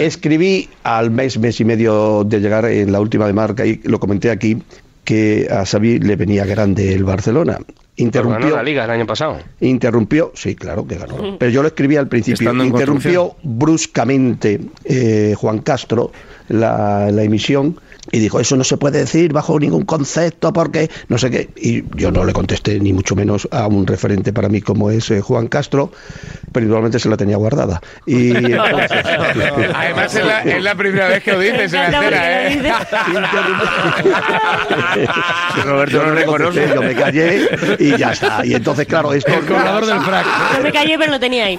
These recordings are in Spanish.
Escribí al mes, mes y medio de llegar en la última de marca y lo comenté aquí que a Xavi le venía grande el Barcelona. Interrumpió ganó la liga el año pasado. Interrumpió, sí, claro que ganó. Pero yo lo escribí al principio. Interrumpió bruscamente eh, Juan Castro la, la emisión y dijo, eso no se puede decir bajo ningún concepto porque no sé qué. Y yo no le contesté ni mucho menos a un referente para mí como es eh, Juan Castro, pero igualmente se la tenía guardada. Y entonces- Además, es la, es la primera vez que lo dices en la escena, ¿eh? Roberto Yo no reconoce. yo me callé y ya está. Y entonces, claro, esto... El cobrador del frac. Yo me callé, pero lo tenía ahí.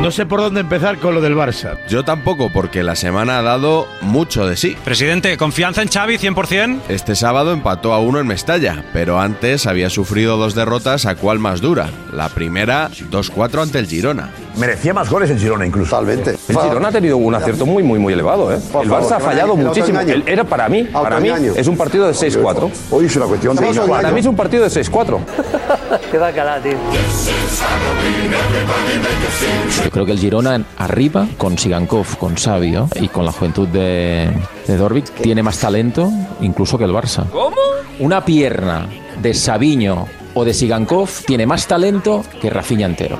No sé por dónde empezar con lo del Barça. Yo tampoco, porque la semana ha dado mucho de sí. Presidente, ¿confianza en Xavi 100%? Este sábado empató a uno en Mestalla, pero antes había sufrido dos derrotas a cuál más dura. La primera, 2-4 ante el Girona. Merecía más goles el Girona incluso. Totalmente. El Girona ha tenido un acierto muy, muy, muy elevado. ¿eh? Por El favor, Barça ha fallado el muchísimo. El- Era para mí, para mí, es un partido de 6-4. Hoy es una cuestión de... Para mí es un partido de 6-4. Qué bacala, tío. Yo creo que el Girona arriba, con Sigankov, con Sabio y con la juventud de, de Dorvic, tiene más talento incluso que el Barça. ¿Cómo? Una pierna de Sabiño o de Sigankov tiene más talento que Rafinha entero.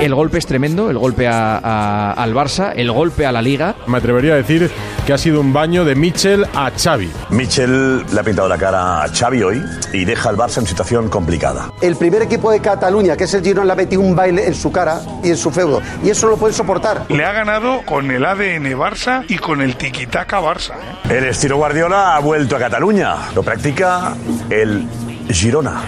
El golpe es tremendo, el golpe a- a- al Barça, el golpe a la Liga. Me atrevería a decir que ha sido un baño de Mitchell a Xavi. Michel le ha pintado la cara a Xavi hoy y deja al Barça en situación complicada. El primer equipo de Cataluña, que es el Girona, le ha metido un baile en su cara y en su feudo. Y eso no lo pueden soportar. Le ha ganado con el ADN Barça y con el tiquitaca Barça. ¿eh? El estilo Guardiola ha vuelto a Cataluña. Lo practica el Girona.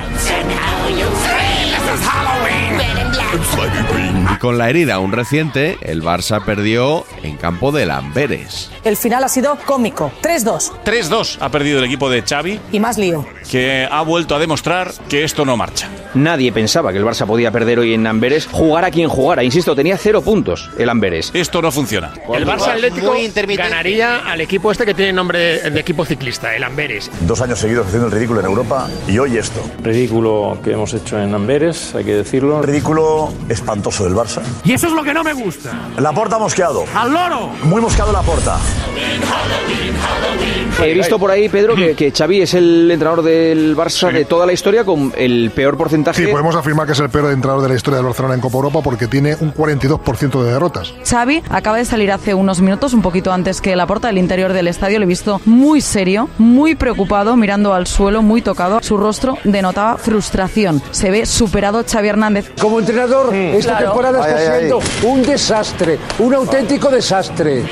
Y con la herida aún reciente, el Barça perdió en campo de Lamberes. El final ha sido cómico. 3-2 3-2 ha perdido el equipo de Xavi, y más lío. que ha vuelto a demostrar que esto no marcha. Nadie pensaba que el Barça podía perder hoy en Amberes, jugara quien jugara. Insisto, tenía cero puntos el Amberes. Esto no funciona. El Barça Atlético ganaría al equipo este que tiene nombre de equipo ciclista, el Amberes. Dos años seguidos haciendo el ridículo en Europa y hoy esto. Ridículo que hemos hecho en Amberes, hay que decirlo. Ridículo espantoso del Barça. Y eso es lo que no me gusta. La porta mosqueado. ¡Al loro! Muy mosqueado la porta. He visto por ahí, Pedro, que, que Xavi es el entrenador del Barça de toda la historia con el peor porcentaje. Sí, podemos afirmar que es el peor entrenador de la historia del Barcelona en Copa Europa porque tiene un 42% de derrotas. Xavi acaba de salir hace unos minutos, un poquito antes que la puerta del interior del estadio. Le he visto muy serio, muy preocupado, mirando al suelo, muy tocado. Su rostro denotaba frustración. Se ve superado retirado Xavi Hernández. Como entrenador, esta Claro. temporada está Ay, ay, ay. siendo un desastre, un auténtico desastre.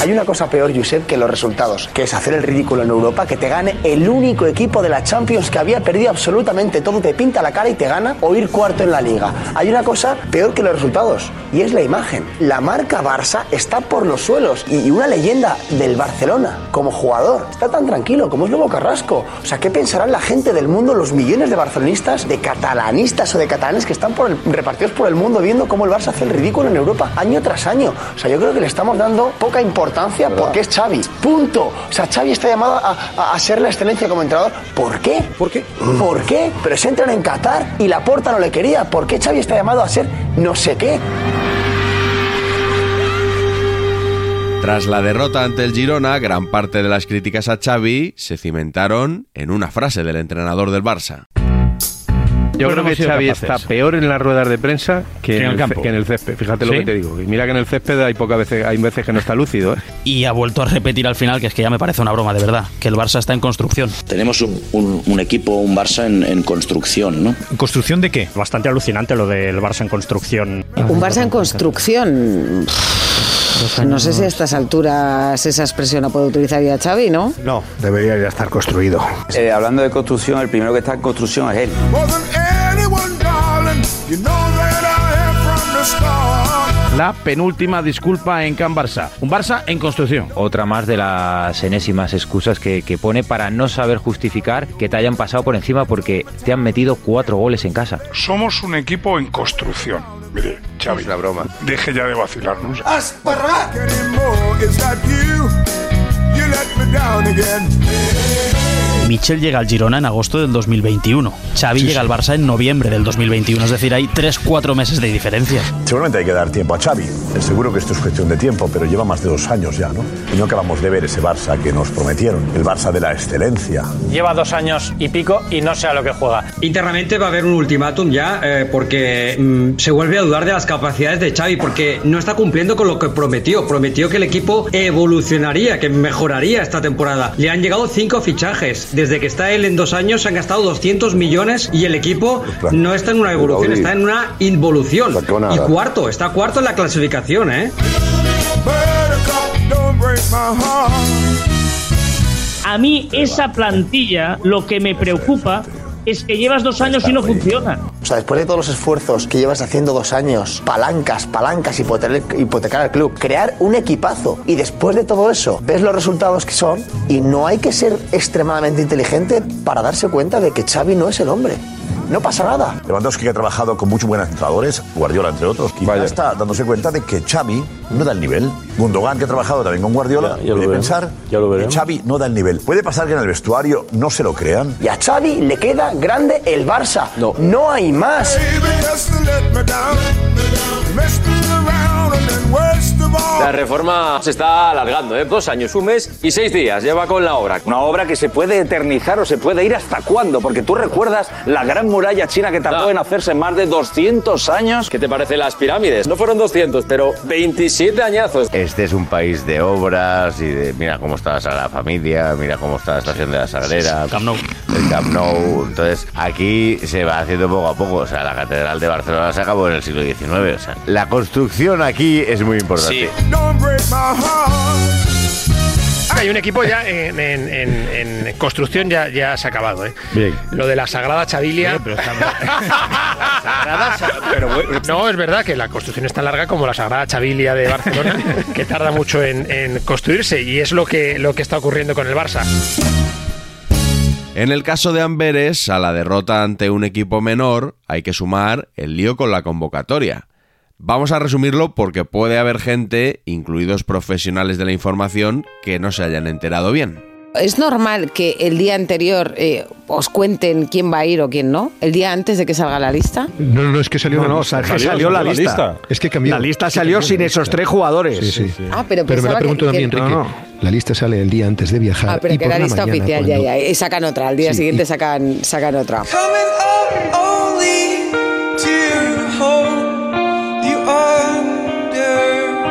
Hay una cosa peor, Josep, que los resultados, que es hacer el ridículo en Europa, que te gane el único equipo de la Champions que había perdido absolutamente todo, te pinta la cara y te gana, o ir cuarto en la liga. Hay una cosa peor que los resultados, y es la imagen. La marca Barça está por los suelos, y una leyenda del Barcelona como jugador está tan tranquilo como es Lobo Carrasco. O sea, ¿qué pensarán la gente del mundo, los millones de barcelonistas, de catalanistas o de catalanes que están por el- repartidos por el mundo viendo cómo el Barça hace el ridículo en Europa año tras año? O sea, yo creo que le estamos dando poca importancia porque es Xavi. Punto. O sea, Xavi está llamado a, a- a ser la excelencia como entrenador. ¿Por qué? ¿Por qué? ¿Por qué? Pero se entran en Qatar y la porta no le quería. ¿Por qué Xavi está llamado a ser no sé qué? Tras la derrota ante el Girona, gran parte de las críticas a Xavi se cimentaron en una frase del entrenador del Barça. Yo creo que Xavi capaces. está peor en las ruedas de prensa que, Que en en, el el, campo. ce- que en el césped. Fíjate lo que te digo. Y mira que en el césped hay pocas veces, hay veces que no está lúcido. ¿eh? Y ha vuelto a repetir al final, que es que ya me parece una broma, de verdad, que el Barça está en construcción. Tenemos un, un- un equipo, un Barça en, en construcción, ¿no? ¿Construcción de qué? Bastante alucinante lo del Barça en construcción. Un Barça en construcción. No sé si a estas alturas esa expresión la puede utilizar ya Xavi, ¿no? No, debería ya estar construido. Eh, hablando de construcción, el primero que está en construcción es él. La penúltima disculpa en Can Barça. Un Barça en construcción. Otra más de las enésimas excusas que, que pone para no saber justificar que te hayan pasado por encima porque te han metido cuatro goles en casa. Somos un equipo en construcción. Mire, Xavi. Es una broma. Deje ya de vacilarnos. Michel llega al Girona en agosto del 2021. Xavi llega al Barça en noviembre del 2021. Es decir, hay 3-4 meses de diferencia. Seguramente hay que dar tiempo a Xavi. Seguro que esto es cuestión de tiempo, pero lleva más de dos años ya, ¿no? Y no acabamos de ver ese Barça que nos prometieron, el Barça de la excelencia. Lleva dos años y pico y no sé a lo que juega. Internamente va a haber un ultimátum ya eh, porque mm, se vuelve a dudar de las capacidades de Xavi porque no está cumpliendo con lo que prometió. Prometió que el equipo evolucionaría, que mejoraría esta temporada. Le han llegado cinco fichajes. Desde que está él en dos años se han gastado 200 millones y el equipo no está en una evolución, está en una involución. Y cuarto, está cuarto en la clasificación, ¿eh? A mí esa plantilla lo que me preocupa es que llevas dos años y no funciona. O sea, después de todos los esfuerzos que llevas haciendo dos años, palancas, palancas, hipotecar, hipotecar al club, crear un equipazo y después de todo eso ves los resultados que son y no hay que ser extremadamente inteligente para darse cuenta de que Xavi no es el hombre. No pasa nada. Lewandowski que ha trabajado con muchos buenos entrenadores, Guardiola entre otros, quizá está dándose cuenta de que Xavi no da el nivel. Gundogan que ha trabajado también con Guardiola, Ya- ya puede pensar ya lo que. Xavi no da el nivel. Puede pasar que en el vestuario no se lo crean. Y a Xavi le queda grande el Barça. No, no hay más. La reforma se está alargando, ¿eh? Dos años, un mes y seis días. Lleva con la obra. Una obra que se puede eternizar o se puede ir hasta cuándo, porque tú recuerdas la gran muralla china que tardó en hacerse más de 200 años. ¿Qué te parece las pirámides? No fueron 200, pero 27 añazos. Este es un país de obras y de mira cómo está la Sagrada Familia, mira cómo está la estación de la Sagrera, Camp Nou. el Camp Nou. Entonces aquí se va haciendo poco a poco. O sea, la Catedral de Barcelona se acabó en el siglo XIX. O sea, la construcción aquí es muy importante. Hay un equipo ya en, en- en- en construcción ya, ya se ha acabado, ¿eh? Lo de la Sagrada Chavilia. no, es verdad que la construcción es tan larga como la Sagrada Chavilia de Barcelona, que tarda mucho en, en construirse y es lo que, lo que está ocurriendo con el Barça. En el caso de Amberes, a la derrota ante un equipo menor, hay que sumar el lío con la convocatoria. Vamos a resumirlo porque puede haber gente, incluidos profesionales de la información, que no se hayan enterado bien. ¿Es normal que el día anterior eh, os cuenten quién va a ir o quién no? ¿El día antes de que salga la lista? No, no, es que salió, No, no, es que salió la lista. Es que cambió. La lista salió sin esos tres jugadores. Sí, sí. Ah, pero Pero me la pregunto que- también, que- Enrique. No, no. La lista sale el día antes de viajar. Ah, pero y que por la la lista mañana, oficial, cuando- ya, ya. Y sacan otra. Al día Sí, siguiente y- sacan, sacan otra.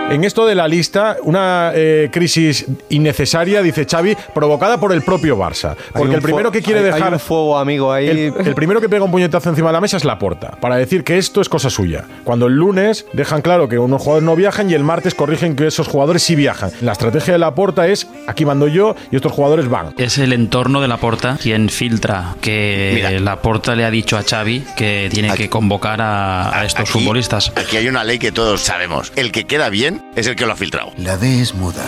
En esto de la lista, una eh, crisis innecesaria, dice Xavi, provocada por el propio Barça. Porque el primero que quiere hay- hay dejar... un fuego amigo ahí. El, el primero que pega un puñetazo encima de la mesa es la porta, para decir que esto es cosa suya. Cuando el lunes dejan claro que unos jugadores no viajan y el martes corrigen que esos jugadores sí viajan. La estrategia de la porta es, aquí mando yo y estos jugadores van. Es el entorno de Laporta quien filtra que Mira. Laporta le ha dicho a Xavi que tiene que convocar a, a estos futbolistas. Aquí hay una ley que todos sabemos. El que queda bien es el que lo ha filtrado. La D es muda.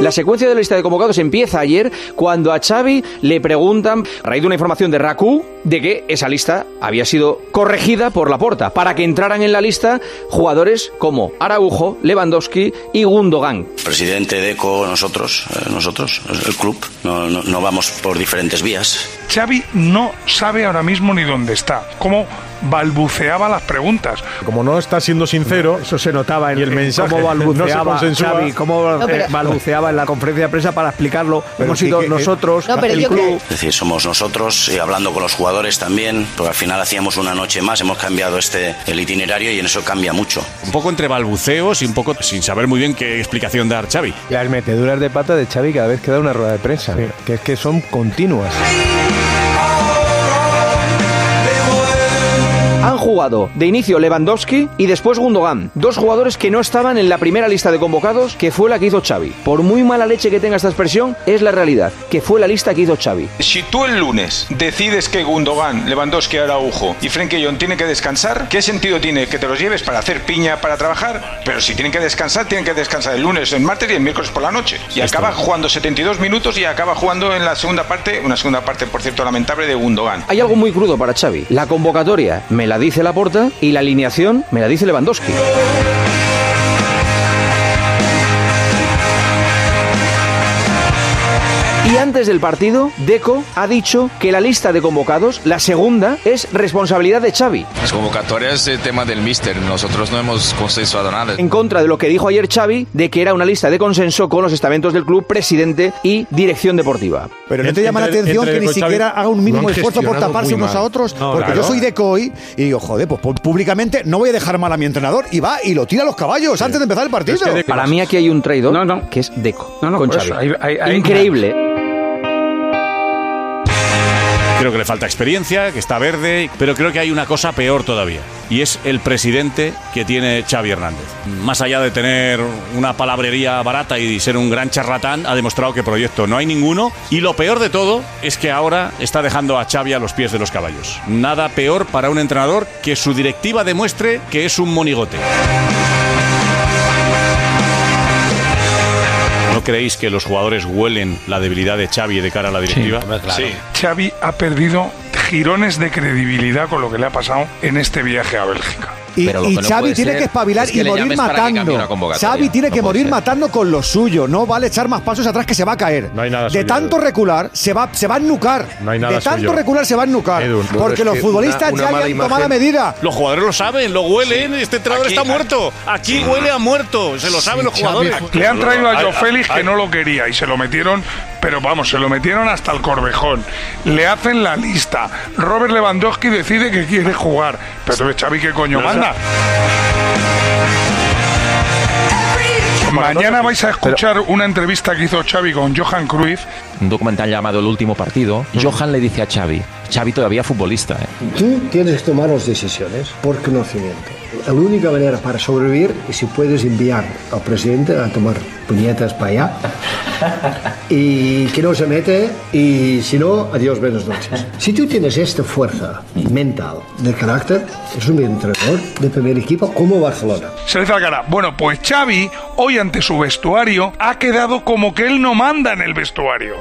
La secuencia de la lista de convocados empieza ayer cuando a Xavi le preguntan, a raíz de una información de Raku, de que esa lista había sido corregida por Laporta para que entraran en la lista jugadores como Araujo, Lewandowski y Gundogan. Presidente, Deco, nosotros, eh, nosotros, el club, no, no- no vamos por diferentes vías. Xavi no sabe ahora mismo ni dónde está. Cómo balbuceaba las preguntas. Como no está siendo sincero, eso se notaba en, y el en mensaje cómo no se balbuceaba consensúa. Xavi, cómo No, pero- eh, balbuceaba en la conferencia de prensa para explicarlo. Hemos sido que- nosotros, No, pero el club. Es decir, somos nosotros y hablando con los jugadores también, porque al final hacíamos una noche más, hemos cambiado este el itinerario y en eso cambia mucho. Un poco entre balbuceos y un poco sin saber muy bien qué explicación dar Xavi. Las meteduras de pata de Xavi cada vez que da una rueda de prensa, que es que son continuas. Jugado de inicio Lewandowski y después Gundogan, dos jugadores que no estaban en la primera lista de convocados, que fue la que hizo Xavi. Por muy mala leche que tenga esta expresión, es la realidad, que fue la lista que hizo Xavi. Si tú el lunes decides que Gundogan, Lewandowski, Araujo y Frenkie Jong tienen que descansar, ¿qué sentido tiene que te los lleves para hacer piña, para trabajar? Pero si tienen que descansar, tienen que descansar el lunes, el martes y el miércoles por la noche. Y acaba jugando 72 minutos y acaba jugando en la segunda parte, una segunda parte, por cierto, lamentable de Gundogan. Hay algo muy crudo para Xavi. La convocatoria me la dice Laporta y la alineación me la dice Lewandowski. Antes del partido, Deco ha dicho que la lista de convocados, la segunda, es responsabilidad de Xavi. Las convocatorias es tema del míster. Nosotros no hemos consensuado nada. En contra de lo que dijo ayer Xavi, de que era una lista de consenso con los estamentos del club, presidente y dirección deportiva. Pero no te llama la atención que ni siquiera haga un mínimo esfuerzo por taparse unos a otros, No, porque claro. yo soy de COI y digo, joder, pues pu- públicamente no voy a dejar mal a mi entrenador y va y lo tira a los caballos antes de empezar el partido. Para mí aquí hay un traidor que es Deco. con Xavi. eso, ahí- ahí- ahí- Increíble. Creo que le falta experiencia, que está verde, pero creo que hay una cosa peor todavía. Y es el presidente que tiene Xavi Hernández. Más allá de tener una palabrería barata y ser un gran charlatán, ha demostrado que proyecto no hay ninguno. Y lo peor de todo es que ahora está dejando a Xavi a los pies de los caballos. Nada peor para un entrenador que su directiva demuestre que es un monigote. Creéis que los jugadores huelen la debilidad de Xavi de cara a la directiva? Sí. Xavi ha perdido girones de credibilidad con lo que le ha pasado en este viaje a Bélgica. Y, y Xavi tiene que espabilar y morir matando. Xavi tiene que morir matando con lo suyo. No vale echar más pasos atrás que se va a caer. No hay nada de suyo, tanto recular, se va, se va a ennucar. No hay nada de tanto suyo. recular, se va a ennucar. Edu, no, porque es los que futbolistas una- una ya le mala han tomado imagen- la medida. Los jugadores lo saben, lo huelen. Este entrenador está muerto. Aquí huele a muerto. Se lo saben los jugadores. Le han traído a Joe Félix que no lo quería y se lo metieron, pero vamos, se lo metieron hasta el corvejón. Le hacen la lista. Robert Lewandowski decide que quiere jugar. Pero Xavi, ¿qué coño No, manda? Mañana vais a escuchar una entrevista que hizo Xavi con Johan Cruyff. Un documental llamado El último partido. Johan le dice a Xavi, Xavi todavía futbolista. ¿eh? Tú tienes que tomar las decisiones por conocimiento. La única manera para sobrevivir es si puedes enviar al presidente a tomar puñetas para allá y que no se mete y si no, adiós, buenas noches. Si tú tienes esta fuerza mental de carácter, es un entrenador de primer equipo como Barcelona. Se le dice a la cara. Bueno, pues Xavi, hoy ante su vestuario, ha quedado como que él no manda en el vestuario.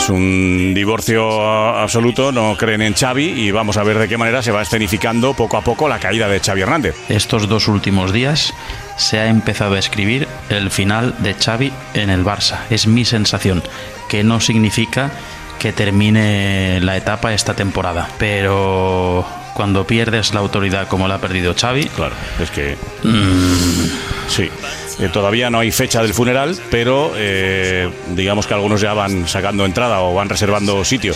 Es un divorcio absoluto, no creen en Xavi y vamos a ver de qué manera se va escenificando poco a poco la caída de Xavi Hernández. Estos dos últimos días se ha empezado a escribir el final de Xavi en el Barça. Es mi sensación, que no significa que termine la etapa esta temporada, pero cuando pierdes la autoridad como la ha perdido Xavi, claro, es que mm, Sí, eh, todavía no hay fecha del funeral, pero eh, digamos que algunos ya van sacando entrada o van reservando sitio.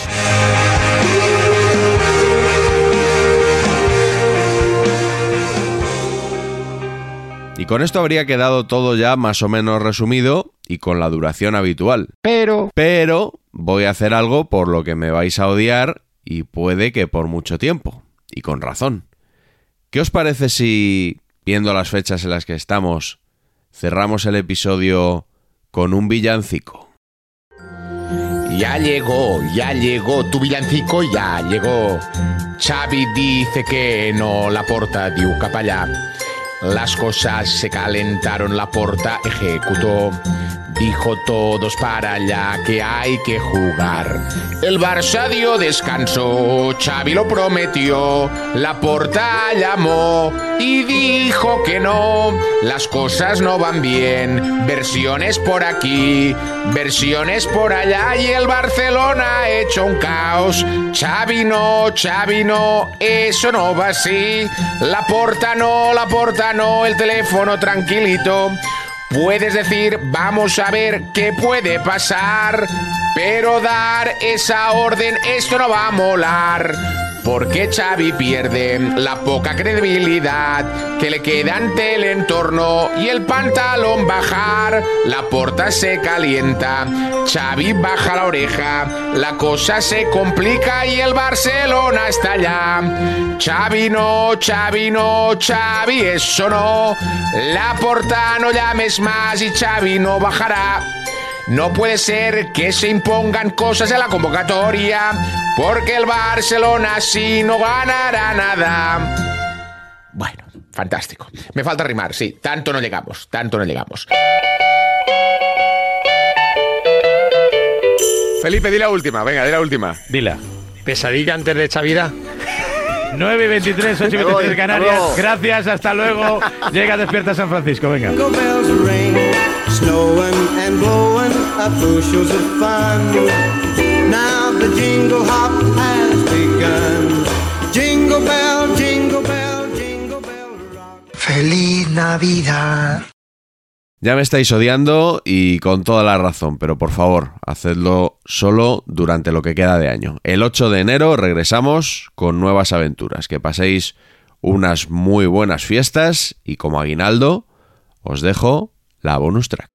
Y con esto habría quedado todo ya más o menos resumido y con la duración habitual. Pero... Pero voy a hacer algo por lo que me vais a odiar y puede que por mucho tiempo. Y con razón. ¿Qué os parece si, viendo las fechas en las que estamos, cerramos el episodio con un villancico? Ya llegó, ya llegó, tu villancico ya llegó. Xavi dice que no la porta diu cap allá. Las cosas se calentaron, la porta ejecutó. Dijo todos para allá que hay que jugar. El Barça dio descanso, Xavi lo prometió. La porta llamó y dijo que no. Las cosas no van bien. Versiones por aquí, versiones por allá. Y el Barcelona ha hecho un caos. Xavi no, Xavi no, eso no va así. La porta no, la porta no, el teléfono tranquilito. Puedes decir, vamos a ver qué puede pasar, pero dar esa orden, esto no va a molar. Porque Xavi pierde la poca credibilidad que le queda ante el entorno y el pantalón bajar, la porta se calienta, Xavi baja la oreja, la cosa se complica y el Barcelona está allá. Xavi no, Xavi no, Xavi eso no, la porta no llames más y Xavi no bajará. No puede ser que se impongan cosas en la convocatoria, porque el Barcelona así no ganará nada. Bueno, fantástico. Me falta rimar, sí. Tanto no llegamos, tanto no llegamos. Felipe, di la última, venga, di la última. Dila. Pesadilla antes de Chavira. 9 y 23, 8 y 23 de Canarias. Gracias, hasta luego. Llega Despierta San Francisco, venga. The jingle hop has begun. Jingle bell, jingle bell, jingle bell rock. Feliz Navidad. Ya me estáis odiando y con toda la razón, pero por favor, hacedlo solo durante lo que queda de año. El 8 de enero regresamos con nuevas aventuras. Que paséis unas muy buenas fiestas y como aguinaldo, os dejo la bonus track.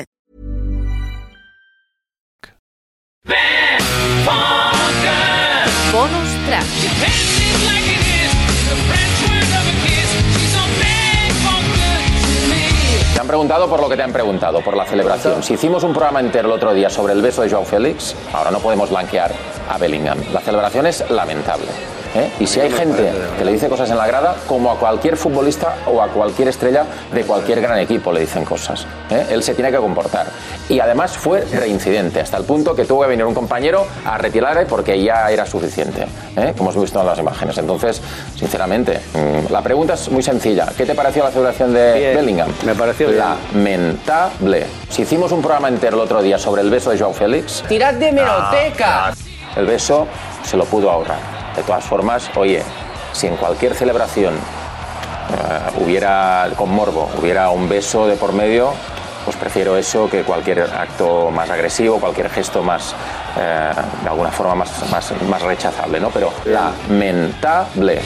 Bonus track. Han preguntado por lo que te han preguntado, por la celebración. Si hicimos un programa entero el otro día sobre el beso de Joao Félix, ahora no podemos blanquear a Bellingham. La celebración es lamentable. ¿Eh? Y si hay gente que le dice cosas en la grada, como a cualquier futbolista o a cualquier estrella de cualquier gran equipo le dicen cosas. ¿eh? Él se tiene que comportar. Y además fue reincidente, hasta el punto que tuvo que venir un compañero a retirarle porque ya era suficiente, ¿eh? como hemos visto en las imágenes. Entonces, sinceramente, mm, la pregunta es muy sencilla. ¿Qué te pareció la celebración de Bellingham? Me pareció bien. lamentable. Si hicimos un programa entero el otro día sobre el beso de Joao Félix, ¡Tirad de meroteca! el beso se lo pudo ahorrar. De todas formas, oye, si en cualquier celebración eh, hubiera, con morbo, hubiera un beso de por medio, pues prefiero eso que cualquier acto más agresivo, cualquier gesto más, eh, de alguna forma más, más, más rechazable, ¿no? Pero lamentable.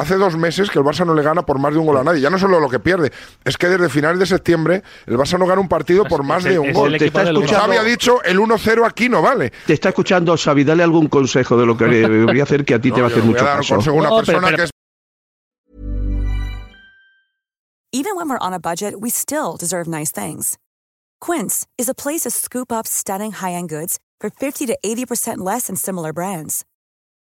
Hace dos meses que el Barça no le gana por más de un gol a nadie. Ya no solo lo que pierde, es que desde finales de septiembre el Barça no gana un partido por más de un gol. Te está escuchando- Xavi ha dicho el 1-0 aquí no vale. Te está escuchando Xavi, dale algún consejo de lo que debería hacer que a ti te va a hacer a mucho un caso. consejo a una persona que es Even when we're on a budget, we still deserve nice things. Quince is a place to scoop up stunning high-end goods for 50 to 80% less than similar brands.